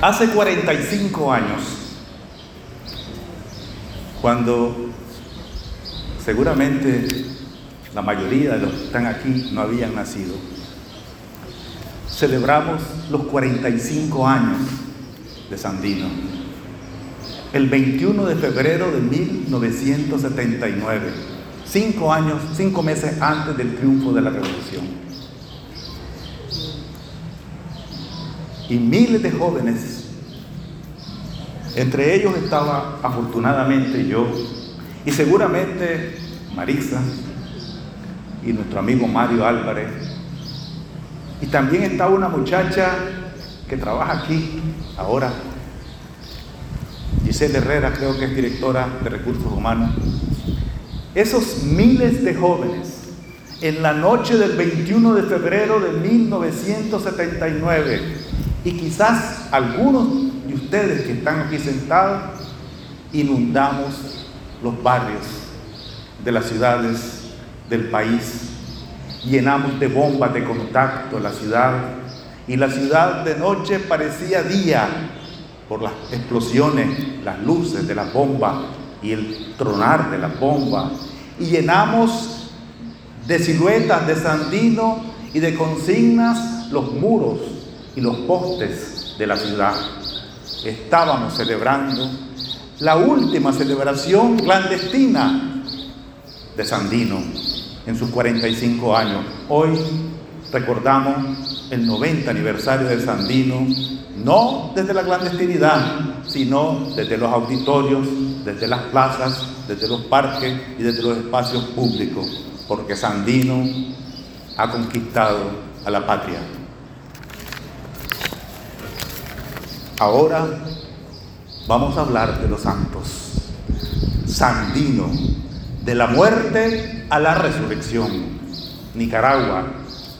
Hace 45 años, cuando seguramente la mayoría de los que están aquí no habían nacido, celebramos los 45 años de Sandino. El 21 de febrero de 1979, cinco años, cinco meses antes del triunfo de la revolución. Y miles de jóvenes. Entre ellos estaba afortunadamente yo y seguramente Marisa y nuestro amigo Mario Álvarez. Y también estaba una muchacha que trabaja aquí ahora, Giselle Herrera, creo que es directora de recursos humanos. Esos miles de jóvenes en la noche del 21 de febrero de 1979 y quizás algunos de ustedes que están aquí sentados inundamos los barrios de las ciudades del país. Llenamos de bombas de contacto la ciudad y la ciudad de noche parecía día por las explosiones, las luces de las bombas y el tronar de las bombas. Y llenamos de siluetas de Sandino y de consignas los muros y los postes de la ciudad. Estábamos celebrando la última celebración clandestina de Sandino en sus 45 años. Hoy recordamos el 90 aniversario de Sandino, no desde la clandestinidad, sino desde los auditorios, desde las plazas, desde los parques y desde los espacios públicos, porque Sandino ha conquistado a la patria. Ahora vamos a hablar de los santos. Sandino, de la muerte a la resurrección. Nicaragua,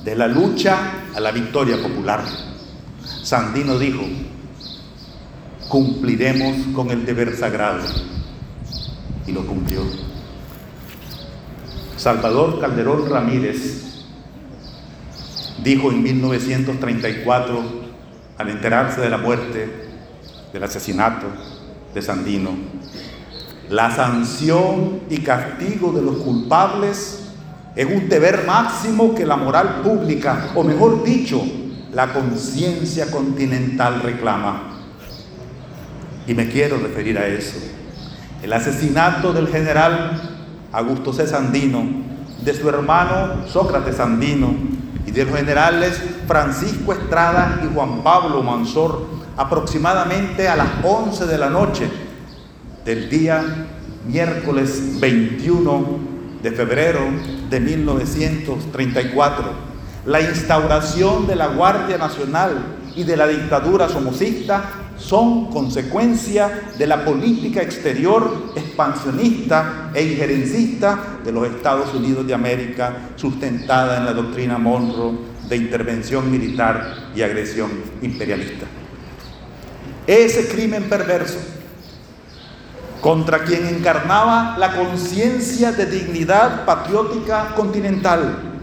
de la lucha a la victoria popular. Sandino dijo, cumpliremos con el deber sagrado. Y lo cumplió. Salvador Calderón Ramírez dijo en 1934, al enterarse de la muerte, del asesinato de Sandino, la sanción y castigo de los culpables es un deber máximo que la moral pública, o mejor dicho, la conciencia continental reclama. Y me quiero referir a eso. El asesinato del general Augusto C. Sandino, de su hermano Sócrates Sandino, y de los generales Francisco Estrada y Juan Pablo Mansor aproximadamente a las 11 de la noche del día miércoles 21 de febrero de 1934. La instauración de la Guardia Nacional y de la dictadura somocista son consecuencia de la política exterior expansionista e injerencista de los Estados Unidos de América, sustentada en la doctrina Monroe de intervención militar y agresión imperialista. Ese crimen perverso contra quien encarnaba la conciencia de dignidad patriótica continental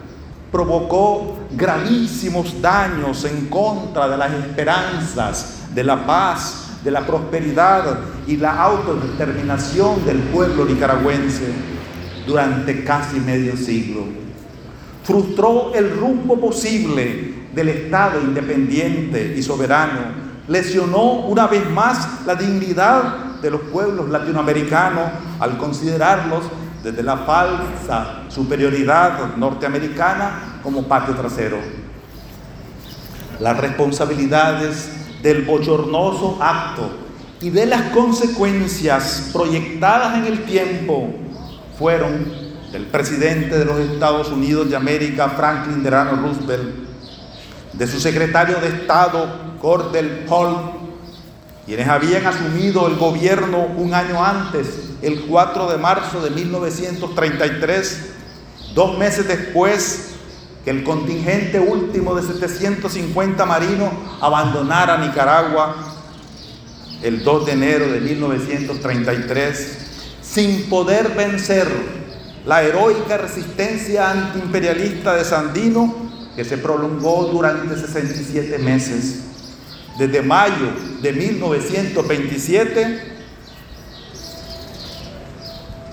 provocó gravísimos daños en contra de las esperanzas de la paz, de la prosperidad y la autodeterminación del pueblo nicaragüense durante casi medio siglo. Frustró el rumbo posible del Estado independiente y soberano. Lesionó una vez más la dignidad de los pueblos latinoamericanos al considerarlos desde la falsa superioridad norteamericana como patio trasero. Las responsabilidades del bochornoso acto y de las consecuencias proyectadas en el tiempo fueron del presidente de los Estados Unidos de América, Franklin Delano Roosevelt, de su secretario de Estado, Cordell Hull, quienes habían asumido el gobierno un año antes, el 4 de marzo de 1933, dos meses después que el contingente último de 750 marinos abandonara Nicaragua el 2 de enero de 1933 sin poder vencer la heroica resistencia antiimperialista de Sandino que se prolongó durante 67 meses. desde mayo de 1927,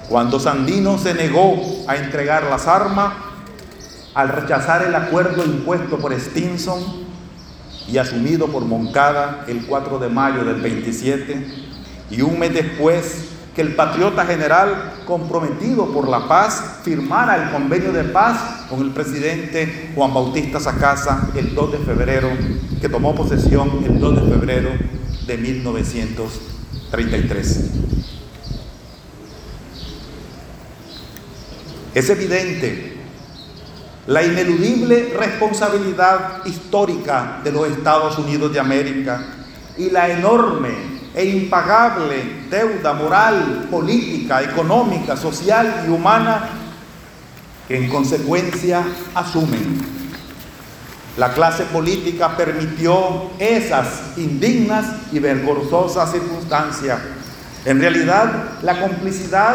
cuando Sandino se negó a entregar las armas al rechazar el acuerdo impuesto por Stinson y asumido por Moncada el 4 de mayo del 27, y un mes después que el patriota general comprometido por la paz firmara el convenio de paz con el presidente Juan Bautista Sacasa el 2 de febrero, que tomó posesión el 2 de febrero de 1933. Es evidente la ineludible responsabilidad histórica de los Estados Unidos de América y la enorme e impagable deuda moral, política, económica, social y humana que en consecuencia asumen. La clase política permitió esas indignas y vergonzosas circunstancias. En realidad, la complicidad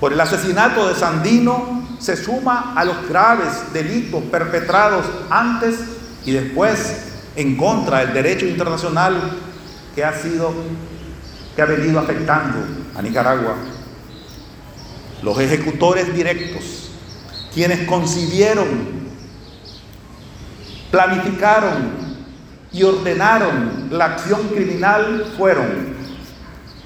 por el asesinato de Sandino se suma a los graves delitos perpetrados antes y después en contra del derecho internacional que ha sido, que ha venido afectando a Nicaragua. Los ejecutores directos, quienes concibieron, planificaron y ordenaron la acción criminal fueron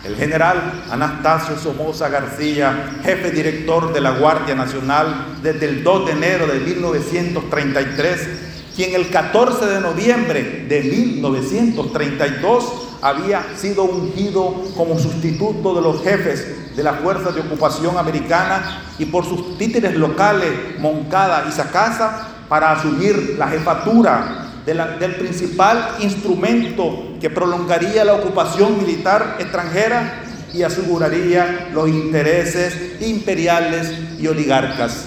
el general Anastasio Somoza García, jefe director de la Guardia Nacional desde el 2 de enero de 1933, quien el 14 de noviembre de 1932 había sido ungido como sustituto de los jefes de las fuerzas de ocupación americana y por sus títeres locales, Moncada y Sacasa, para asumir la jefatura del principal instrumento que prolongaría la ocupación militar extranjera y aseguraría los intereses imperiales y oligarcas.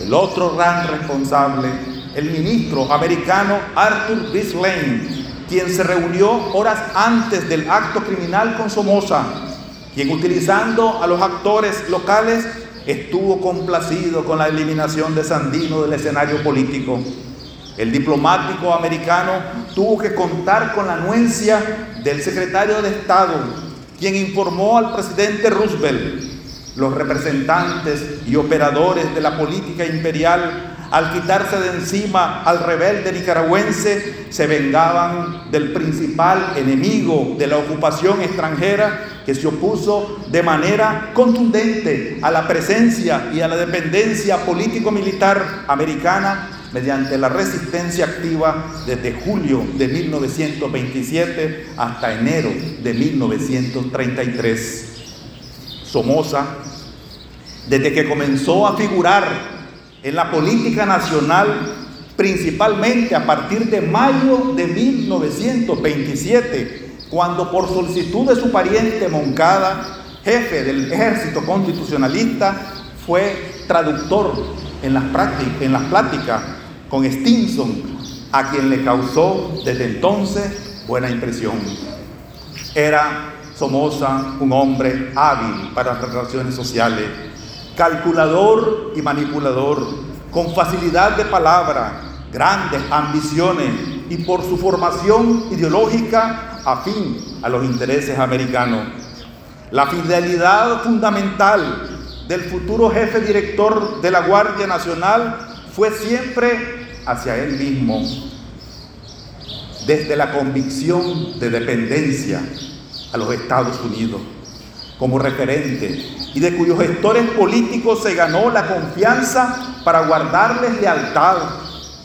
El otro gran responsable, el ministro americano Arthur B. Lane, quien se reunió horas antes del acto criminal con Somoza, quien utilizando a los actores locales estuvo complacido con la eliminación de Sandino del escenario político. El diplomático americano tuvo que contar con la anuencia del secretario de Estado, quien informó al presidente Roosevelt. Los representantes y operadores de la política imperial al quitarse de encima al rebelde nicaragüense, se vengaban del principal enemigo de la ocupación extranjera que se opuso de manera contundente a la presencia y a la dependencia político-militar americana mediante la resistencia activa desde julio de 1927 hasta enero de 1933. Somoza, desde que comenzó a figurar en la política nacional, principalmente a partir de mayo de 1927, cuando por solicitud de su pariente Moncada, jefe del ejército constitucionalista, fue traductor en las, en las pláticas con Stinson, a quien le causó desde entonces buena impresión. Era Somoza un hombre hábil para las relaciones sociales calculador y manipulador, con facilidad de palabra, grandes ambiciones y por su formación ideológica afín a los intereses americanos. La fidelidad fundamental del futuro jefe director de la Guardia Nacional fue siempre hacia él mismo, desde la convicción de dependencia a los Estados Unidos como referente y de cuyos gestores políticos se ganó la confianza para guardarles lealtad,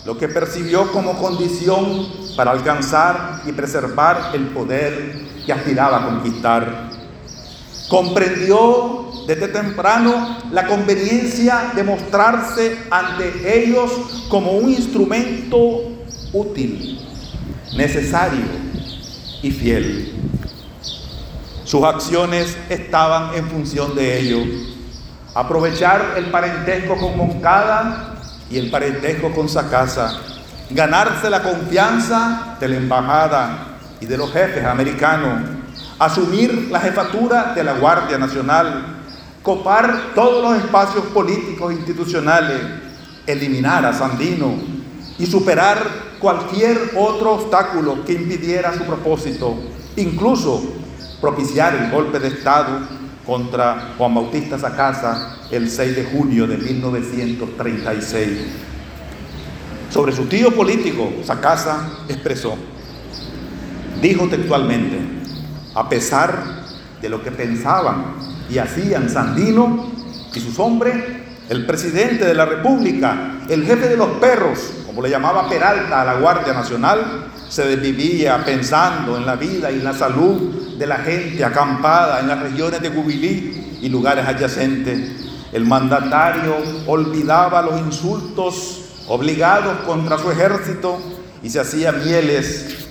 lo que percibió como condición para alcanzar y preservar el poder que aspiraba a conquistar. Comprendió desde temprano la conveniencia de mostrarse ante ellos como un instrumento útil, necesario y fiel. Sus acciones estaban en función de ello. Aprovechar el parentesco con Moncada y el parentesco con Sacasa. Ganarse la confianza de la embajada y de los jefes americanos. Asumir la jefatura de la Guardia Nacional. Copar todos los espacios políticos e institucionales. Eliminar a Sandino y superar cualquier otro obstáculo que impidiera su propósito, incluso propiciar el golpe de Estado contra Juan Bautista Sacasa el 6 de junio de 1936. Sobre su tío político, Sacasa expresó, dijo textualmente, a pesar de lo que pensaban y hacían Sandino y sus hombres, el presidente de la República, el jefe de los perros, como le llamaba Peralta a la Guardia Nacional, se desvivía pensando en la vida y la salud de la gente acampada en las regiones de Gubilí y lugares adyacentes. El mandatario olvidaba los insultos obligados contra su ejército y se hacía mieles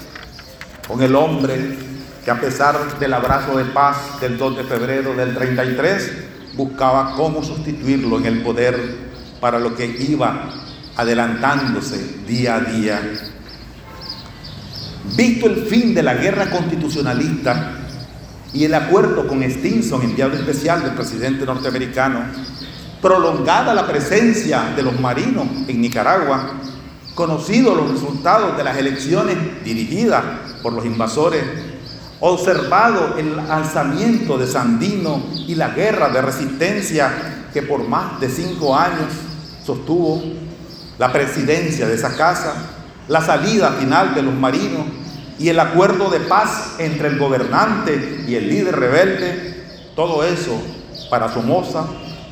con el hombre a pesar del abrazo de paz del 2 de febrero del 33, buscaba cómo sustituirlo en el poder para lo que iba adelantándose día a día. Visto el fin de la guerra constitucionalista y el acuerdo con Stinson, enviado especial del presidente norteamericano, prolongada la presencia de los marinos en Nicaragua, conocidos los resultados de las elecciones dirigidas por los invasores, observado el alzamiento de Sandino y la guerra de resistencia que por más de cinco años sostuvo la presidencia de esa casa, la salida final de los marinos y el acuerdo de paz entre el gobernante y el líder rebelde, todo eso para Somoza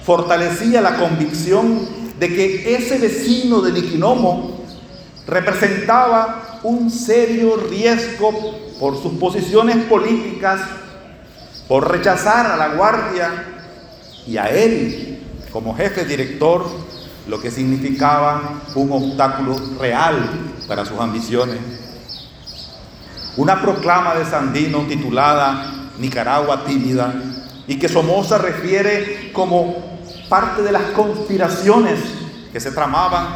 fortalecía la convicción de que ese vecino de Niquinomo representaba un serio riesgo por sus posiciones políticas, por rechazar a la guardia y a él como jefe director lo que significaba un obstáculo real para sus ambiciones. Una proclama de Sandino titulada Nicaragua tímida y que Somoza refiere como parte de las conspiraciones que se tramaban,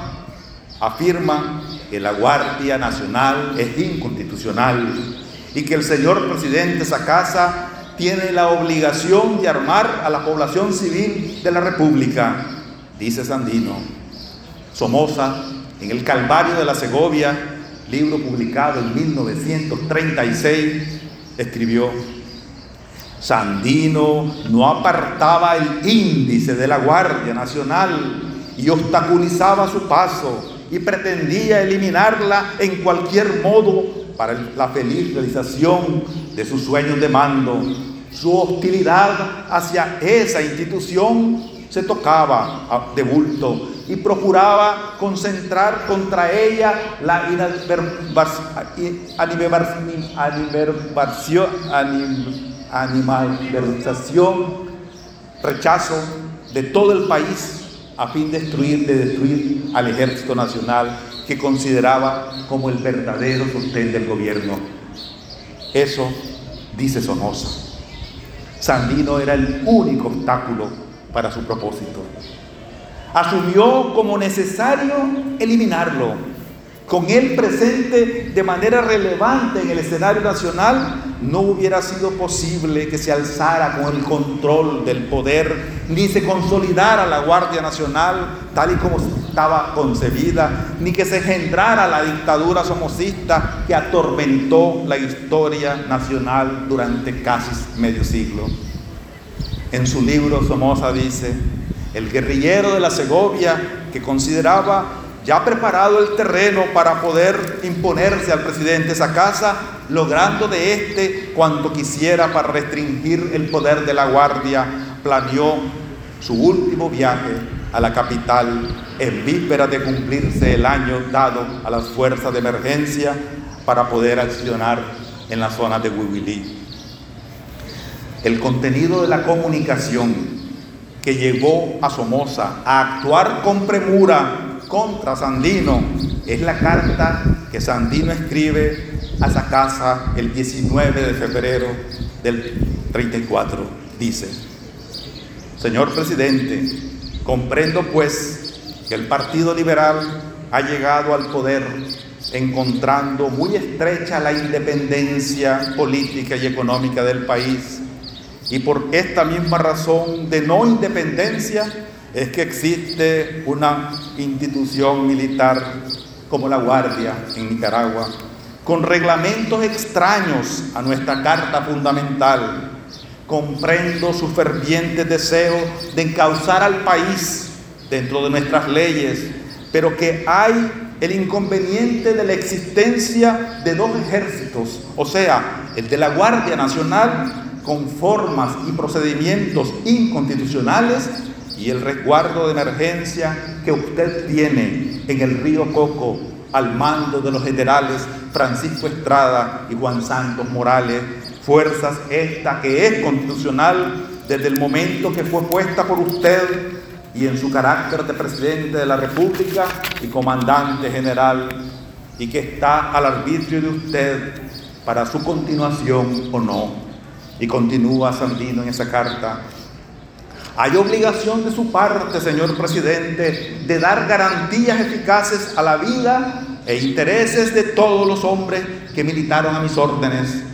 afirma que la Guardia Nacional es inconstitucional y que el señor presidente Sacasa tiene la obligación de armar a la población civil de la República dice Sandino. Somoza, en el Calvario de la Segovia, libro publicado en 1936, escribió, Sandino no apartaba el índice de la Guardia Nacional y obstaculizaba su paso y pretendía eliminarla en cualquier modo para la feliz realización de sus sueños de mando. Su hostilidad hacia esa institución se tocaba de bulto y procuraba concentrar contra ella la animalización, rechazo de todo el país a fin de destruir, de destruir al ejército nacional que consideraba como el verdadero sostén del gobierno. Eso dice Sonosa. Sandino era el único obstáculo para su propósito. Asumió como necesario eliminarlo. Con él presente de manera relevante en el escenario nacional, no hubiera sido posible que se alzara con el control del poder, ni se consolidara la Guardia Nacional tal y como estaba concebida, ni que se engendrara la dictadura somocista que atormentó la historia nacional durante casi medio siglo. En su libro Somoza dice, el guerrillero de la Segovia que consideraba ya preparado el terreno para poder imponerse al presidente Sacasa, logrando de éste cuanto quisiera para restringir el poder de la Guardia, planeó su último viaje a la capital en víspera de cumplirse el año dado a las fuerzas de emergencia para poder accionar en la zona de Huihuilí el contenido de la comunicación que llevó a Somoza a actuar con premura contra Sandino es la carta que Sandino escribe a esa casa el 19 de febrero del 34. Dice, Señor presidente, comprendo pues que el Partido Liberal ha llegado al poder encontrando muy estrecha la independencia política y económica del país y por esta misma razón de no independencia es que existe una institución militar como la Guardia en Nicaragua, con reglamentos extraños a nuestra Carta Fundamental. Comprendo su ferviente deseo de encauzar al país dentro de nuestras leyes, pero que hay el inconveniente de la existencia de dos ejércitos, o sea, el de la Guardia Nacional con formas y procedimientos inconstitucionales y el resguardo de emergencia que usted tiene en el río Coco al mando de los generales Francisco Estrada y Juan Santos Morales, fuerzas esta que es constitucional desde el momento que fue puesta por usted y en su carácter de presidente de la República y comandante general y que está al arbitrio de usted para su continuación o no. Y continúa Sandino en esa carta. Hay obligación de su parte, señor presidente, de dar garantías eficaces a la vida e intereses de todos los hombres que militaron a mis órdenes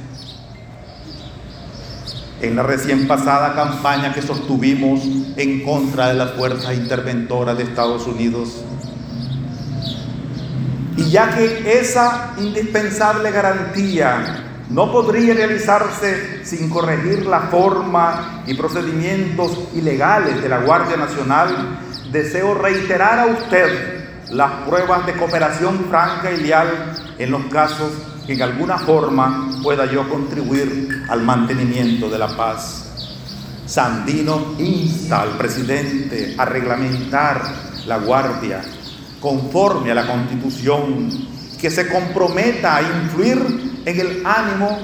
en la recién pasada campaña que sostuvimos en contra de las fuerzas interventoras de Estados Unidos. Y ya que esa indispensable garantía no podría realizarse sin corregir la forma y procedimientos ilegales de la Guardia Nacional, deseo reiterar a usted las pruebas de cooperación franca y leal en los casos que en alguna forma pueda yo contribuir al mantenimiento de la paz. Sandino insta al presidente a reglamentar la guardia conforme a la constitución, que se comprometa a influir en el ánimo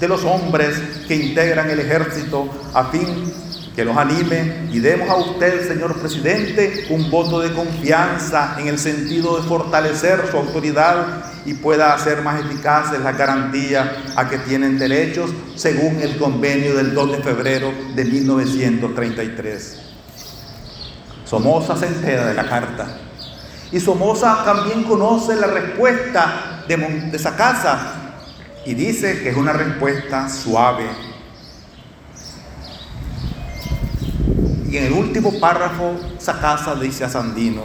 de los hombres que integran el ejército a fin que los anime y demos a usted, señor presidente, un voto de confianza en el sentido de fortalecer su autoridad y pueda hacer más eficaces las garantías a que tienen derechos según el convenio del 2 de febrero de 1933. Somoza se entera de la carta y Somoza también conoce la respuesta de, de Sacasa y dice que es una respuesta suave, Y en el último párrafo, Sacasa dice a Sandino,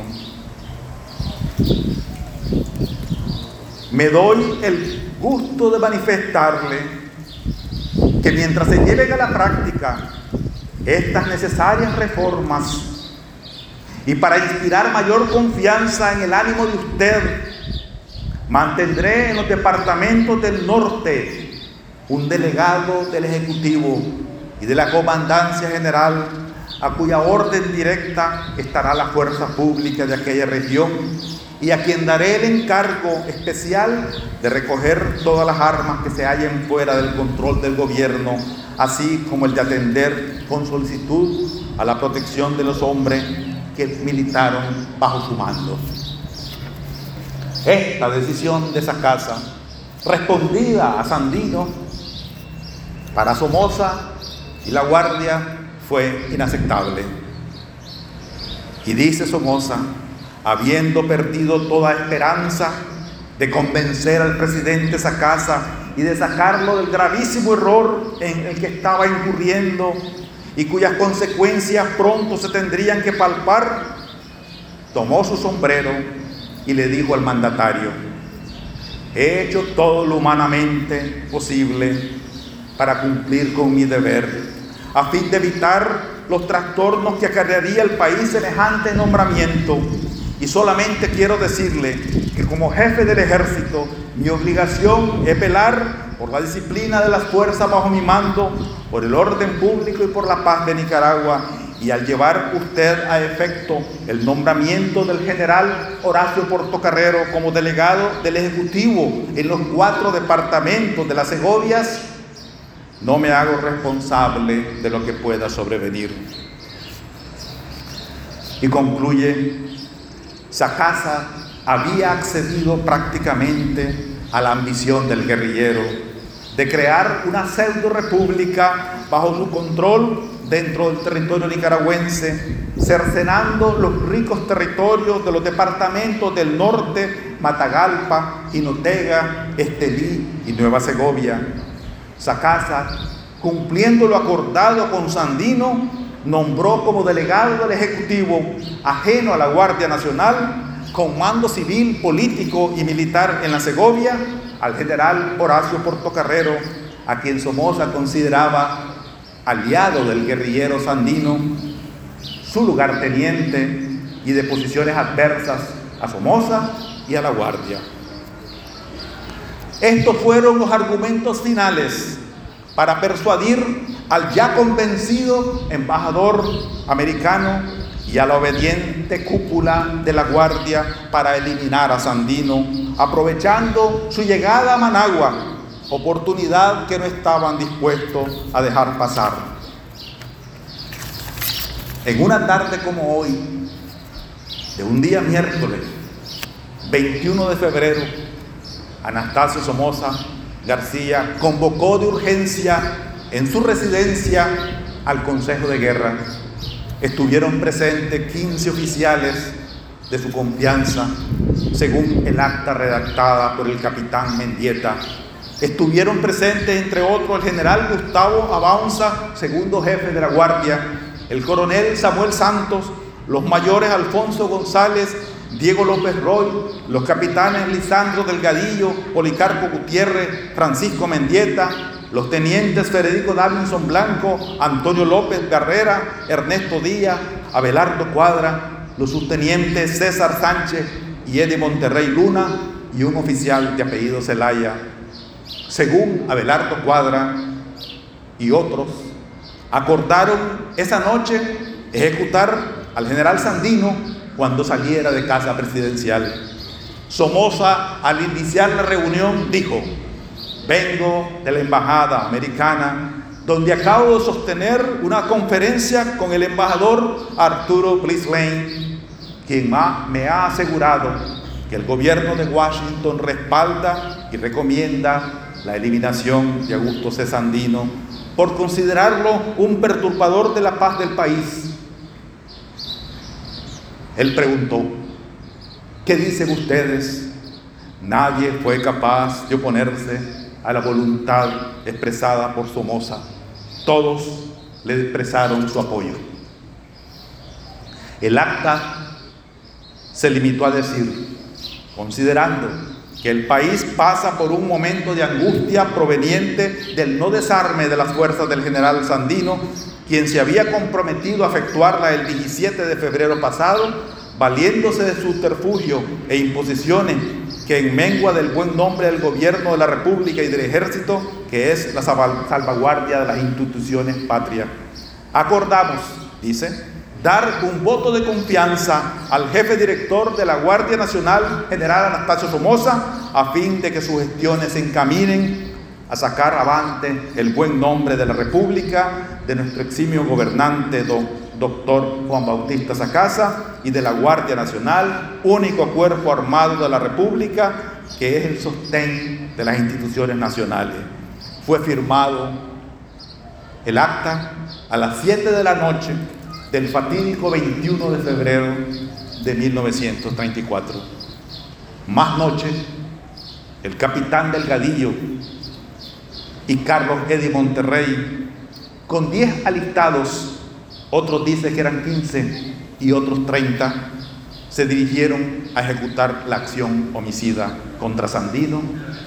me doy el gusto de manifestarle que mientras se lleven a la práctica estas necesarias reformas y para inspirar mayor confianza en el ánimo de usted, mantendré en los departamentos del norte un delegado del Ejecutivo y de la Comandancia General a cuya orden directa estará la fuerza pública de aquella región y a quien daré el encargo especial de recoger todas las armas que se hallen fuera del control del gobierno, así como el de atender con solicitud a la protección de los hombres que militaron bajo su mando. Esta decisión de esa casa, respondida a Sandino, para Somoza y la Guardia, fue inaceptable. Y dice Somoza, habiendo perdido toda esperanza de convencer al presidente Sacasa y de sacarlo del gravísimo error en el que estaba incurriendo y cuyas consecuencias pronto se tendrían que palpar, tomó su sombrero y le dijo al mandatario, he hecho todo lo humanamente posible para cumplir con mi deber a fin de evitar los trastornos que acarrearía el país semejante nombramiento. Y solamente quiero decirle que como jefe del ejército, mi obligación es velar por la disciplina de las fuerzas bajo mi mando, por el orden público y por la paz de Nicaragua. Y al llevar usted a efecto el nombramiento del general Horacio Portocarrero como delegado del Ejecutivo en los cuatro departamentos de las Segovias, no me hago responsable de lo que pueda sobrevenir. Y concluye, Sacasa había accedido prácticamente a la ambición del guerrillero de crear una pseudo república bajo su control dentro del territorio nicaragüense, cercenando los ricos territorios de los departamentos del norte, Matagalpa, Jinotega, Estelí y Nueva Segovia. Sacasa, cumpliendo lo acordado con Sandino, nombró como delegado del Ejecutivo, ajeno a la Guardia Nacional, con mando civil, político y militar en la Segovia, al general Horacio Portocarrero, a quien Somoza consideraba aliado del guerrillero sandino, su lugarteniente y de posiciones adversas a Somoza y a la Guardia. Estos fueron los argumentos finales para persuadir al ya convencido embajador americano y a la obediente cúpula de la Guardia para eliminar a Sandino, aprovechando su llegada a Managua, oportunidad que no estaban dispuestos a dejar pasar. En una tarde como hoy, de un día miércoles, 21 de febrero, Anastasio Somoza García convocó de urgencia en su residencia al Consejo de Guerra. Estuvieron presentes 15 oficiales de su confianza, según el acta redactada por el capitán Mendieta. Estuvieron presentes, entre otros, el general Gustavo Abaunza, segundo jefe de la Guardia, el coronel Samuel Santos, los mayores Alfonso González Diego López Roy, los capitanes Lisandro Delgadillo, Policarpo Gutiérrez, Francisco Mendieta, los tenientes Federico Davinson Blanco, Antonio López Garrera, Ernesto Díaz, Abelardo Cuadra, los subtenientes César Sánchez y Eddie Monterrey Luna y un oficial de apellido Zelaya. Según Abelardo Cuadra y otros, acordaron esa noche ejecutar al general Sandino cuando saliera de casa presidencial. Somoza, al iniciar la reunión, dijo, vengo de la Embajada Americana, donde acabo de sostener una conferencia con el embajador Arturo Lane, quien me ha asegurado que el gobierno de Washington respalda y recomienda la eliminación de Augusto Cesandino por considerarlo un perturbador de la paz del país él preguntó, ¿qué dicen ustedes? Nadie fue capaz de oponerse a la voluntad expresada por Somoza. Todos le expresaron su apoyo. El acta se limitó a decir, considerando que el país pasa por un momento de angustia proveniente del no desarme de las fuerzas del general Sandino quien se había comprometido a efectuarla el 17 de febrero pasado, valiéndose de subterfugio e imposiciones que en mengua del buen nombre del gobierno de la República y del ejército, que es la salvaguardia de las instituciones patrias. Acordamos, dice, dar un voto de confianza al jefe director de la Guardia Nacional, general Anastasio Somoza, a fin de que sus gestiones se encaminen a sacar avante el buen nombre de la República, de nuestro eximio gobernante, doctor Juan Bautista Sacasa, y de la Guardia Nacional, único cuerpo armado de la República, que es el sostén de las instituciones nacionales. Fue firmado el acta a las 7 de la noche del fatídico 21 de febrero de 1934. Más noche, el capitán Delgadillo y Carlos Eddy Monterrey, con 10 alistados, otros dicen que eran 15 y otros 30, se dirigieron a ejecutar la acción homicida contra Sandino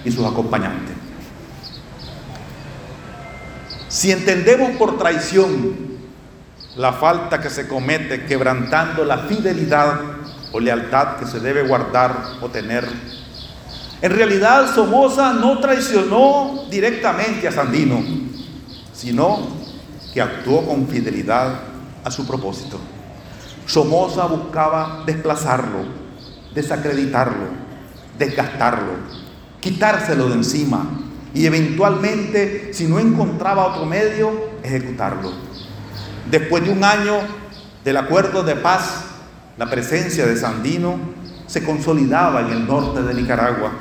y sus acompañantes. Si entendemos por traición la falta que se comete quebrantando la fidelidad o lealtad que se debe guardar o tener en realidad Somoza no traicionó directamente a Sandino, sino que actuó con fidelidad a su propósito. Somoza buscaba desplazarlo, desacreditarlo, desgastarlo, quitárselo de encima y eventualmente, si no encontraba otro medio, ejecutarlo. Después de un año del acuerdo de paz, la presencia de Sandino se consolidaba en el norte de Nicaragua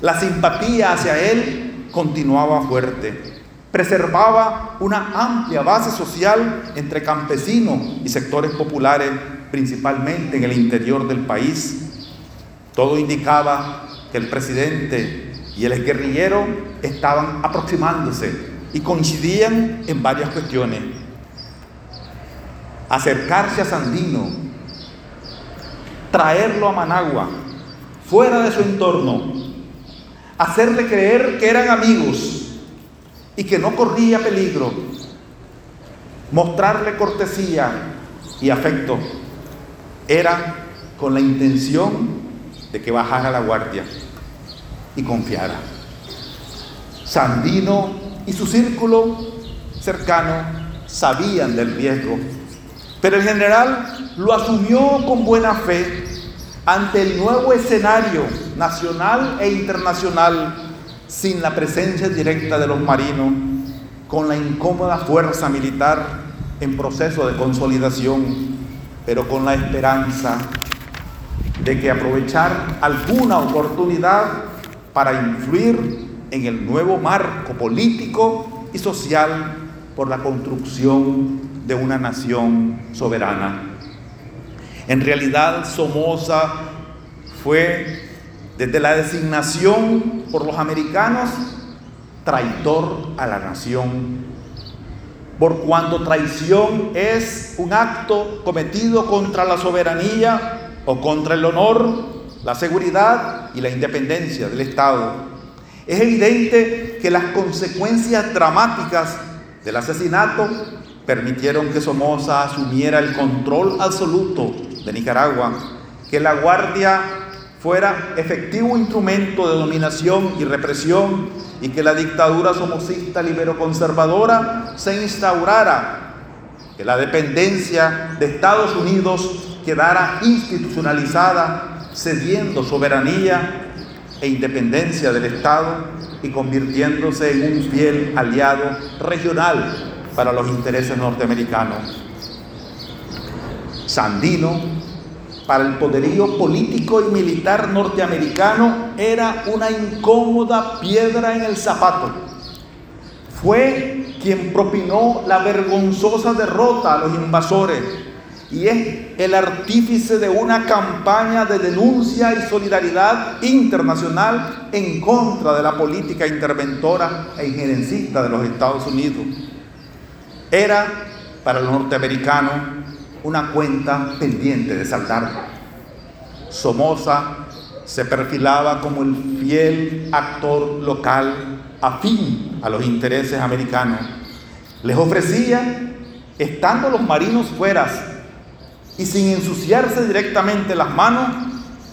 la simpatía hacia él continuaba fuerte. Preservaba una amplia base social entre campesinos y sectores populares, principalmente en el interior del país. Todo indicaba que el presidente y el guerrillero estaban aproximándose y coincidían en varias cuestiones. Acercarse a Sandino traerlo a Managua, fuera de su entorno, hacerle creer que eran amigos y que no corría peligro, mostrarle cortesía y afecto, era con la intención de que bajara la guardia y confiara. Sandino y su círculo cercano sabían del riesgo, pero el general lo asumió con buena fe ante el nuevo escenario nacional e internacional sin la presencia directa de los marinos, con la incómoda fuerza militar en proceso de consolidación, pero con la esperanza de que aprovechar alguna oportunidad para influir en el nuevo marco político y social por la construcción de una nación soberana. En realidad, Somoza fue, desde la designación por los americanos, traitor a la nación. Por cuando traición es un acto cometido contra la soberanía o contra el honor, la seguridad y la independencia del Estado. Es evidente que las consecuencias dramáticas del asesinato permitieron que Somoza asumiera el control absoluto de Nicaragua, que la Guardia fuera efectivo instrumento de dominación y represión y que la dictadura somocista libero-conservadora se instaurara, que la dependencia de Estados Unidos quedara institucionalizada, cediendo soberanía e independencia del Estado y convirtiéndose en un fiel aliado regional para los intereses norteamericanos. Sandino, para el poderío político y militar norteamericano, era una incómoda piedra en el zapato. Fue quien propinó la vergonzosa derrota a los invasores y es el artífice de una campaña de denuncia y solidaridad internacional en contra de la política interventora e injerencista de los Estados Unidos. Era para los norteamericanos una cuenta pendiente de saldar. Somoza se perfilaba como el fiel actor local afín a los intereses americanos. Les ofrecía, estando los marinos fueras y sin ensuciarse directamente las manos,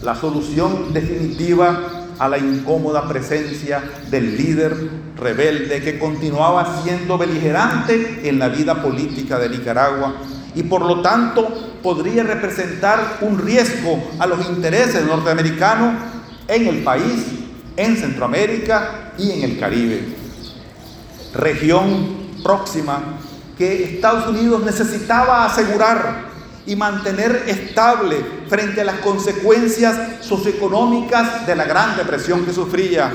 la solución definitiva a la incómoda presencia del líder rebelde que continuaba siendo beligerante en la vida política de Nicaragua y por lo tanto podría representar un riesgo a los intereses norteamericanos en el país, en Centroamérica y en el Caribe. Región próxima que Estados Unidos necesitaba asegurar y mantener estable frente a las consecuencias socioeconómicas de la gran depresión que sufría,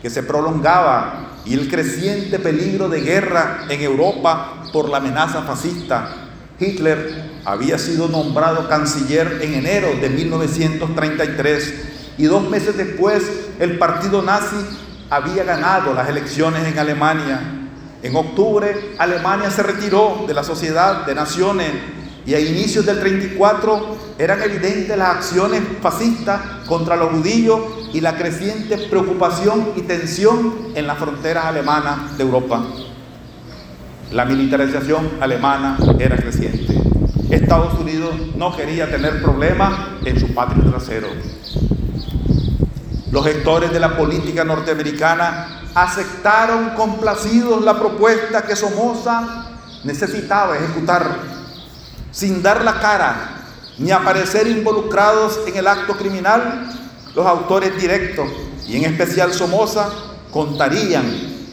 que se prolongaba, y el creciente peligro de guerra en Europa por la amenaza fascista. Hitler había sido nombrado canciller en enero de 1933 y dos meses después el partido nazi había ganado las elecciones en Alemania. En octubre Alemania se retiró de la Sociedad de Naciones y a inicios del 34 eran evidentes las acciones fascistas contra los judíos y la creciente preocupación y tensión en las fronteras alemanas de Europa. La militarización alemana era creciente. Estados Unidos no quería tener problemas en su patio trasero. Los gestores de la política norteamericana aceptaron complacidos la propuesta que Somoza necesitaba ejecutar sin dar la cara ni aparecer involucrados en el acto criminal, los autores directos y en especial Somoza contarían,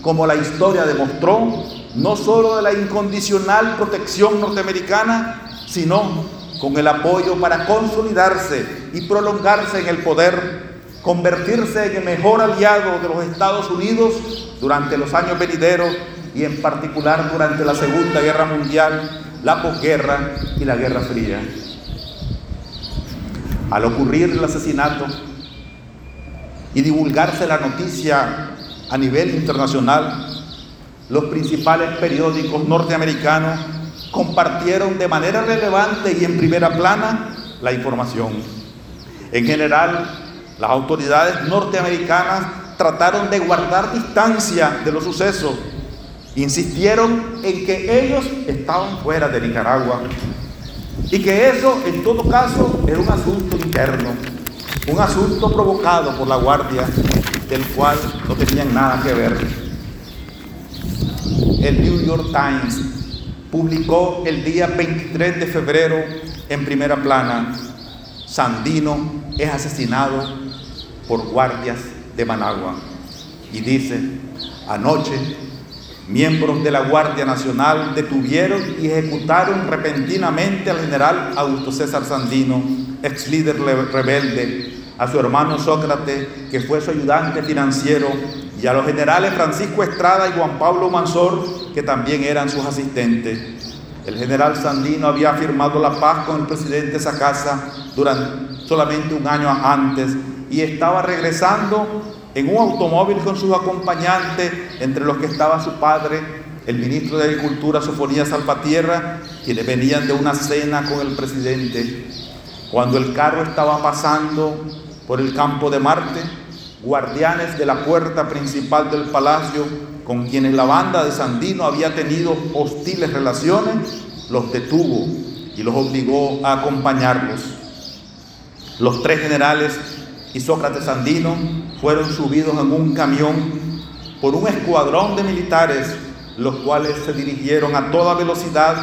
como la historia demostró, no solo de la incondicional protección norteamericana, sino con el apoyo para consolidarse y prolongarse en el poder, convertirse en el mejor aliado de los Estados Unidos durante los años venideros y en particular durante la Segunda Guerra Mundial la posguerra y la Guerra Fría. Al ocurrir el asesinato y divulgarse la noticia a nivel internacional, los principales periódicos norteamericanos compartieron de manera relevante y en primera plana la información. En general, las autoridades norteamericanas trataron de guardar distancia de los sucesos. Insistieron en que ellos estaban fuera de Nicaragua y que eso, en todo caso, era un asunto interno, un asunto provocado por la Guardia, del cual no tenían nada que ver. El New York Times publicó el día 23 de febrero en primera plana, Sandino es asesinado por guardias de Managua. Y dice, anoche miembros de la Guardia Nacional detuvieron y ejecutaron repentinamente al general Augusto César Sandino, ex líder rebelde, a su hermano Sócrates, que fue su ayudante financiero, y a los generales Francisco Estrada y Juan Pablo Mansor, que también eran sus asistentes. El general Sandino había firmado la paz con el presidente Sacasa durante solamente un año antes y estaba regresando en un automóvil con sus acompañantes, entre los que estaba su padre, el ministro de Agricultura, Sofonía Salvatierra, quienes venían de una cena con el presidente. Cuando el carro estaba pasando por el campo de Marte, guardianes de la puerta principal del palacio, con quienes la banda de Sandino había tenido hostiles relaciones, los detuvo y los obligó a acompañarlos. Los tres generales y Sócrates Sandino fueron subidos en un camión por un escuadrón de militares, los cuales se dirigieron a toda velocidad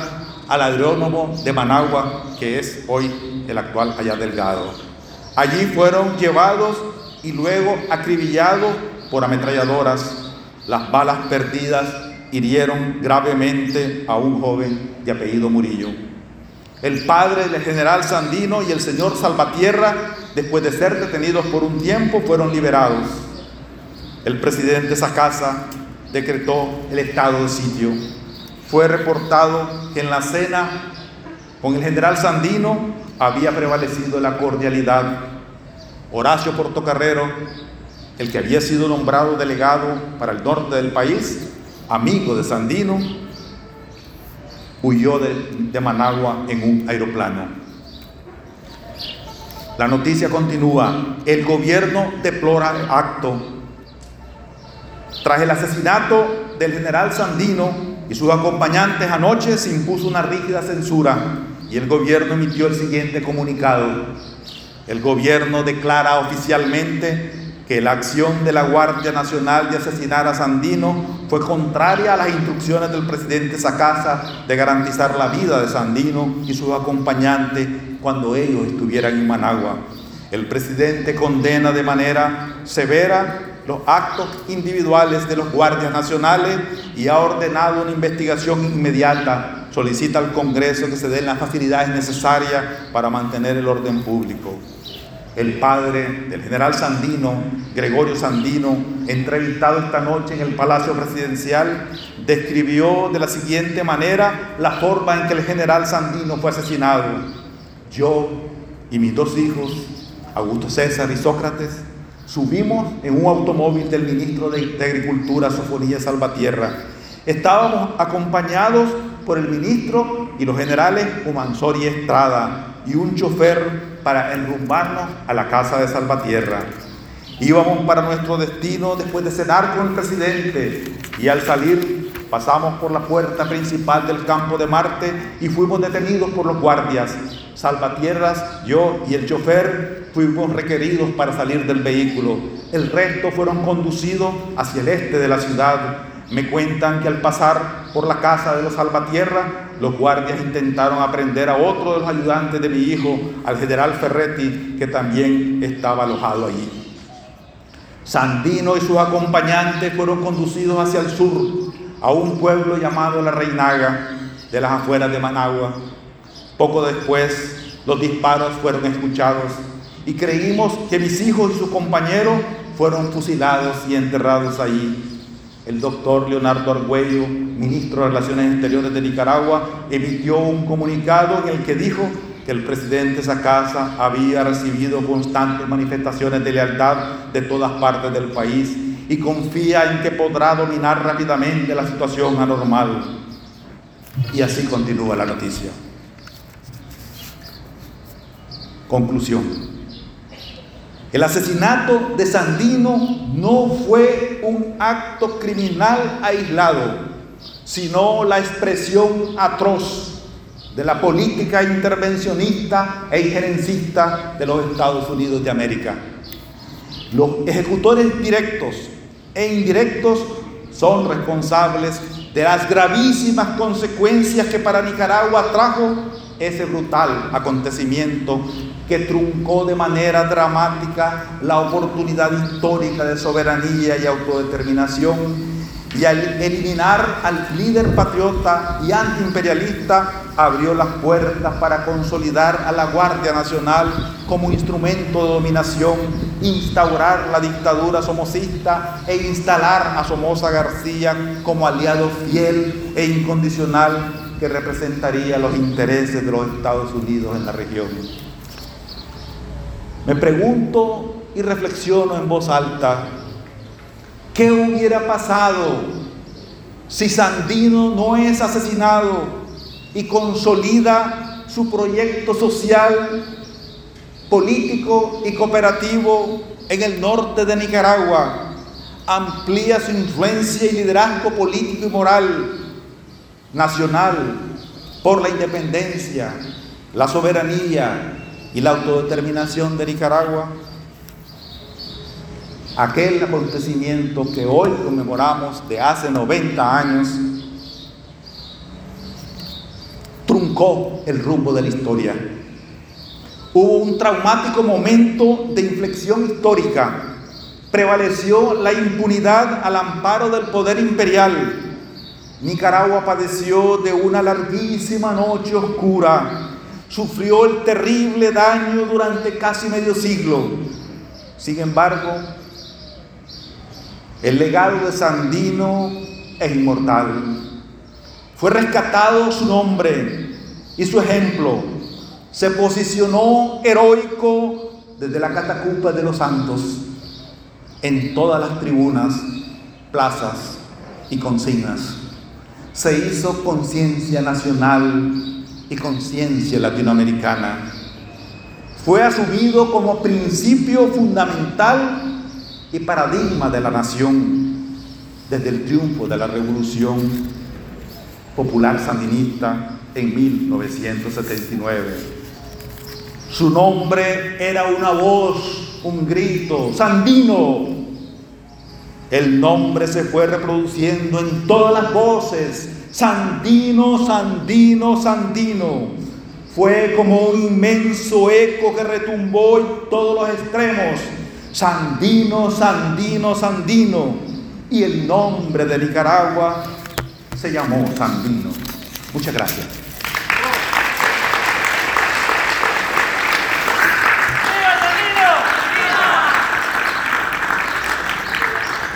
al aerónomo de Managua, que es hoy el actual Allá Delgado. Allí fueron llevados y luego acribillados por ametralladoras. Las balas perdidas hirieron gravemente a un joven de apellido Murillo. El padre del general Sandino y el señor Salvatierra después de ser detenidos por un tiempo, fueron liberados. El presidente Sacasa decretó el estado de sitio. Fue reportado que en la cena con el general Sandino había prevalecido la cordialidad. Horacio Portocarrero, el que había sido nombrado delegado para el norte del país, amigo de Sandino, huyó de, Managua en un aeroplano. La noticia continúa. El gobierno deplora el acto. Tras el asesinato del general Sandino y sus acompañantes anoche se impuso una rígida censura y el gobierno emitió el siguiente comunicado. El gobierno declara oficialmente que la acción de la Guardia Nacional de asesinar a Sandino fue contraria a las instrucciones del presidente Sacasa de garantizar la vida de Sandino y sus acompañantes cuando ellos estuvieran en Managua. El presidente condena de manera severa los actos individuales de los guardias nacionales y ha ordenado una investigación inmediata. Solicita al Congreso que se den las facilidades necesarias para mantener el orden público. El padre del general Sandino, Gregorio Sandino, entrevistado esta noche en el Palacio Presidencial, describió de la siguiente manera la forma en que el general Sandino fue asesinado. Yo y mis dos hijos, Augusto César y Sócrates, subimos en un automóvil del ministro de, Agricultura, Sofonía Salvatierra. Estábamos acompañados por el ministro y los generales Humansor y Estrada y un chofer para enrumbarnos a la casa de Salvatierra. Íbamos para nuestro destino después de cenar con el presidente y al salir pasamos por la puerta principal del campo de Marte y fuimos detenidos por los guardias. Salvatierras, yo y el chofer fuimos requeridos para salir del vehículo. El resto fueron conducidos hacia el este de la ciudad. Me cuentan que al pasar por la casa de los Salvatierra, los guardias intentaron aprender a otro de los ayudantes de mi hijo, al general Ferretti, que también estaba alojado allí. Sandino y sus acompañantes fueron conducidos hacia el sur, a un pueblo llamado La Reinaga, de las afueras de Managua. Poco después, los disparos fueron escuchados y creímos que mis hijos y sus compañeros fueron fusilados y enterrados allí. El doctor Leonardo Argüello, ministro de Relaciones Exteriores de Nicaragua, emitió un comunicado en el que dijo que el presidente Sacasa había recibido constantes manifestaciones de lealtad de todas partes del país y confía en que podrá dominar rápidamente la situación anormal. Y así continúa la noticia. Conclusión. El asesinato de Sandino no fue un acto criminal aislado, sino la expresión atroz de la política intervencionista e injerencista de los Estados Unidos de América. Los ejecutores directos e indirectos son responsables de las gravísimas consecuencias que para Nicaragua trajo ese brutal acontecimiento que truncó de manera dramática la oportunidad histórica de soberanía y autodeterminación y al eliminar al líder patriota y antiimperialista abrió las puertas para consolidar a la Guardia Nacional como instrumento de dominación, instaurar la dictadura somocista e instalar a Somoza García como aliado fiel e incondicional que representaría los intereses de los Estados Unidos en la región. Me pregunto y reflexiono en voz alta, ¿qué hubiera pasado si Sandino no es asesinado y consolida su proyecto social, político y cooperativo en el norte de Nicaragua. Amplía su influencia y liderazgo político y moral nacional por la independencia, la soberanía y la autodeterminación de Nicaragua. Aquel acontecimiento que hoy conmemoramos de hace 90 años truncó el rumbo de la historia. Hubo un traumático momento de inflexión histórica. Prevaleció la impunidad al amparo del poder imperial. Nicaragua padeció de una larguísima noche oscura. Sufrió el terrible daño durante casi medio siglo. Sin embargo, el legado de Sandino es inmortal. Fue rescatado su nombre y su ejemplo. Se posicionó heroico desde la catacumba de los santos en todas las tribunas, plazas y consignas. Se hizo conciencia nacional y conciencia latinoamericana. Fue asumido como principio fundamental y paradigma de la nación desde el triunfo de la revolución popular sandinista en 1979. Su nombre era una voz, un grito, Sandino. El nombre se fue reproduciendo en todas las voces, Sandino, Sandino, Sandino. Fue como un inmenso eco que retumbó en todos los extremos. Sandino, Sandino, Sandino. Y el nombre de Nicaragua se llamó Sandino. Muchas gracias.